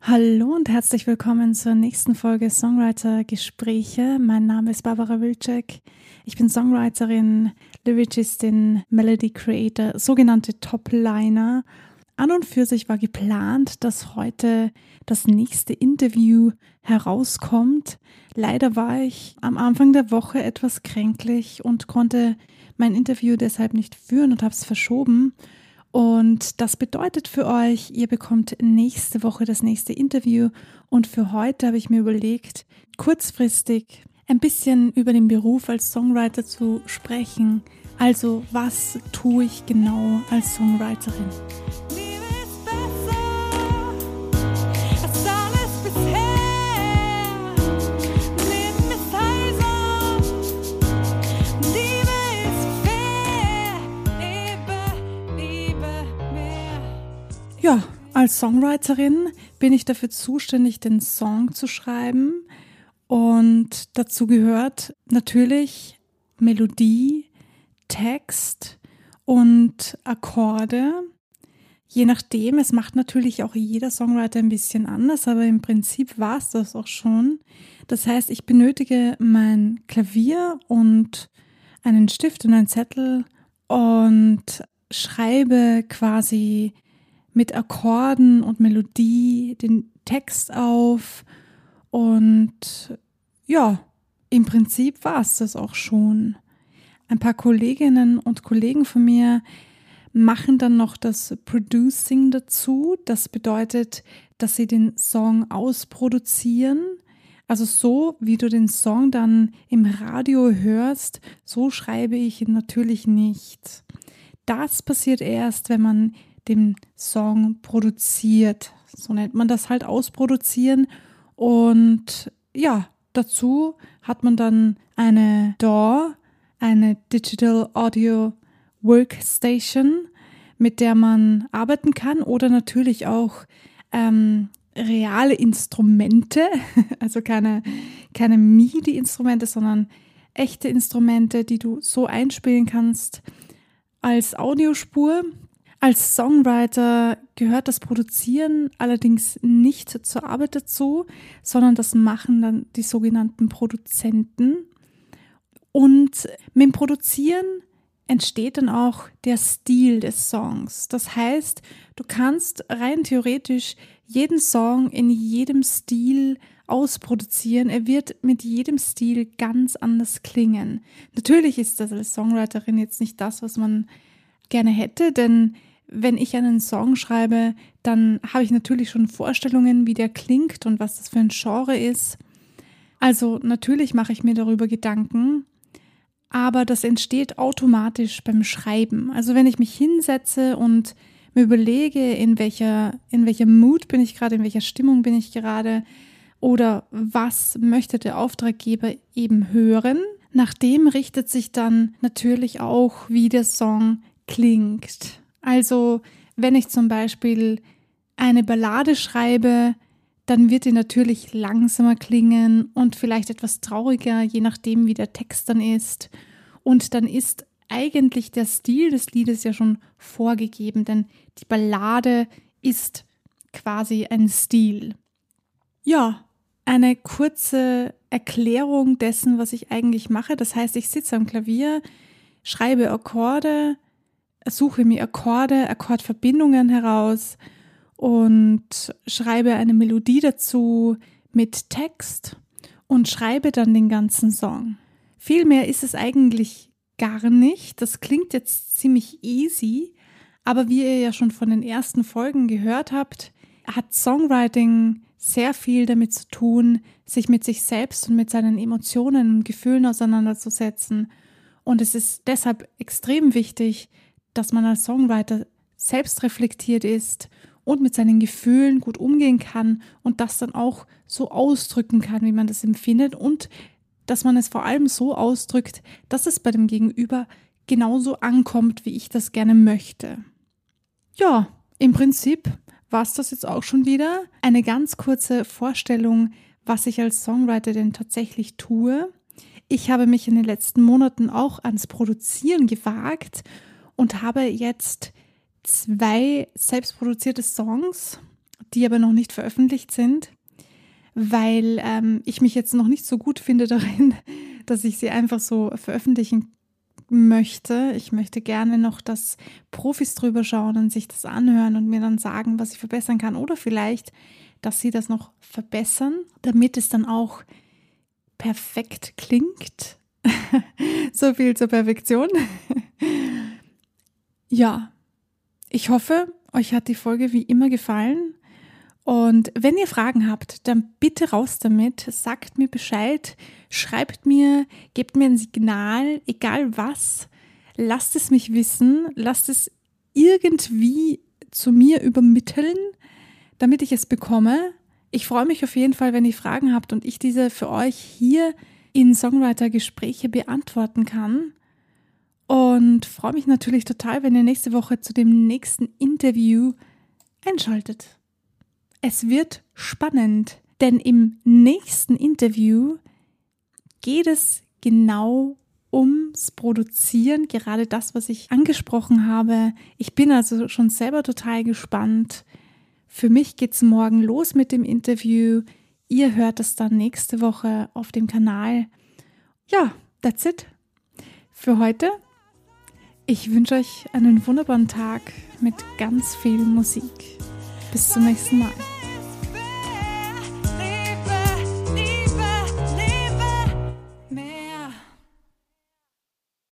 Hallo und herzlich willkommen zur nächsten Folge Songwriter Gespräche. Mein Name ist Barbara Wilczek. Ich bin Songwriterin, Lyricistin, Melody Creator, sogenannte Topliner. An und für sich war geplant, dass heute das nächste Interview herauskommt. Leider war ich am Anfang der Woche etwas kränklich und konnte mein Interview deshalb nicht führen und habe es verschoben. Und das bedeutet für euch, ihr bekommt nächste Woche das nächste Interview. Und für heute habe ich mir überlegt, kurzfristig ein bisschen über den Beruf als Songwriter zu sprechen. Also was tue ich genau als Songwriterin? Als Songwriterin bin ich dafür zuständig, den Song zu schreiben. Und dazu gehört natürlich Melodie, Text und Akkorde. Je nachdem, es macht natürlich auch jeder Songwriter ein bisschen anders, aber im Prinzip war es das auch schon. Das heißt, ich benötige mein Klavier und einen Stift und einen Zettel und schreibe quasi mit Akkorden und Melodie den Text auf. Und ja, im Prinzip war es das auch schon. Ein paar Kolleginnen und Kollegen von mir machen dann noch das Producing dazu. Das bedeutet, dass sie den Song ausproduzieren. Also so, wie du den Song dann im Radio hörst, so schreibe ich ihn natürlich nicht. Das passiert erst, wenn man dem Song produziert. So nennt man das halt ausproduzieren. Und ja, dazu hat man dann eine DAW, eine Digital Audio Workstation, mit der man arbeiten kann oder natürlich auch ähm, reale Instrumente, also keine, keine MIDI-Instrumente, sondern echte Instrumente, die du so einspielen kannst als Audiospur. Als Songwriter gehört das Produzieren allerdings nicht zur Arbeit dazu, sondern das machen dann die sogenannten Produzenten. Und mit dem Produzieren entsteht dann auch der Stil des Songs. Das heißt, du kannst rein theoretisch jeden Song in jedem Stil ausproduzieren. Er wird mit jedem Stil ganz anders klingen. Natürlich ist das als Songwriterin jetzt nicht das, was man gerne hätte, denn wenn ich einen Song schreibe, dann habe ich natürlich schon Vorstellungen, wie der klingt und was das für ein Genre ist. Also natürlich mache ich mir darüber Gedanken, aber das entsteht automatisch beim Schreiben. Also wenn ich mich hinsetze und mir überlege, in welcher, in welcher Mood bin ich gerade, in welcher Stimmung bin ich gerade oder was möchte der Auftraggeber eben hören, nach dem richtet sich dann natürlich auch, wie der Song klingt. Also wenn ich zum Beispiel eine Ballade schreibe, dann wird die natürlich langsamer klingen und vielleicht etwas trauriger, je nachdem, wie der Text dann ist. Und dann ist eigentlich der Stil des Liedes ja schon vorgegeben, denn die Ballade ist quasi ein Stil. Ja, eine kurze Erklärung dessen, was ich eigentlich mache. Das heißt, ich sitze am Klavier, schreibe Akkorde, suche mir Akkorde, Akkordverbindungen heraus und schreibe eine Melodie dazu mit Text und schreibe dann den ganzen Song. Viel mehr ist es eigentlich gar nicht. Das klingt jetzt ziemlich easy, aber wie ihr ja schon von den ersten Folgen gehört habt, hat Songwriting sehr viel damit zu tun, sich mit sich selbst und mit seinen Emotionen und Gefühlen auseinanderzusetzen. Und es ist deshalb extrem wichtig, dass man als Songwriter selbst reflektiert ist und mit seinen Gefühlen gut umgehen kann und das dann auch so ausdrücken kann, wie man das empfindet und dass man es vor allem so ausdrückt, dass es bei dem Gegenüber genauso ankommt, wie ich das gerne möchte. Ja, im Prinzip war es das jetzt auch schon wieder. Eine ganz kurze Vorstellung, was ich als Songwriter denn tatsächlich tue. Ich habe mich in den letzten Monaten auch ans Produzieren gewagt und habe jetzt zwei selbstproduzierte Songs, die aber noch nicht veröffentlicht sind, weil ähm, ich mich jetzt noch nicht so gut finde darin, dass ich sie einfach so veröffentlichen möchte. Ich möchte gerne noch, dass Profis drüber schauen und sich das anhören und mir dann sagen, was ich verbessern kann. Oder vielleicht, dass sie das noch verbessern, damit es dann auch perfekt klingt. so viel zur Perfektion. Ja, ich hoffe, euch hat die Folge wie immer gefallen. Und wenn ihr Fragen habt, dann bitte raus damit, sagt mir Bescheid, schreibt mir, gebt mir ein Signal, egal was, lasst es mich wissen, lasst es irgendwie zu mir übermitteln, damit ich es bekomme. Ich freue mich auf jeden Fall, wenn ihr Fragen habt und ich diese für euch hier in Songwriter-Gespräche beantworten kann. Und freue mich natürlich total, wenn ihr nächste Woche zu dem nächsten Interview einschaltet. Es wird spannend, denn im nächsten Interview geht es genau ums Produzieren, gerade das, was ich angesprochen habe. Ich bin also schon selber total gespannt. Für mich geht es morgen los mit dem Interview. Ihr hört es dann nächste Woche auf dem Kanal. Ja, that's it für heute. Ich wünsche euch einen wunderbaren Tag mit ganz viel Musik. Bis zum nächsten Mal.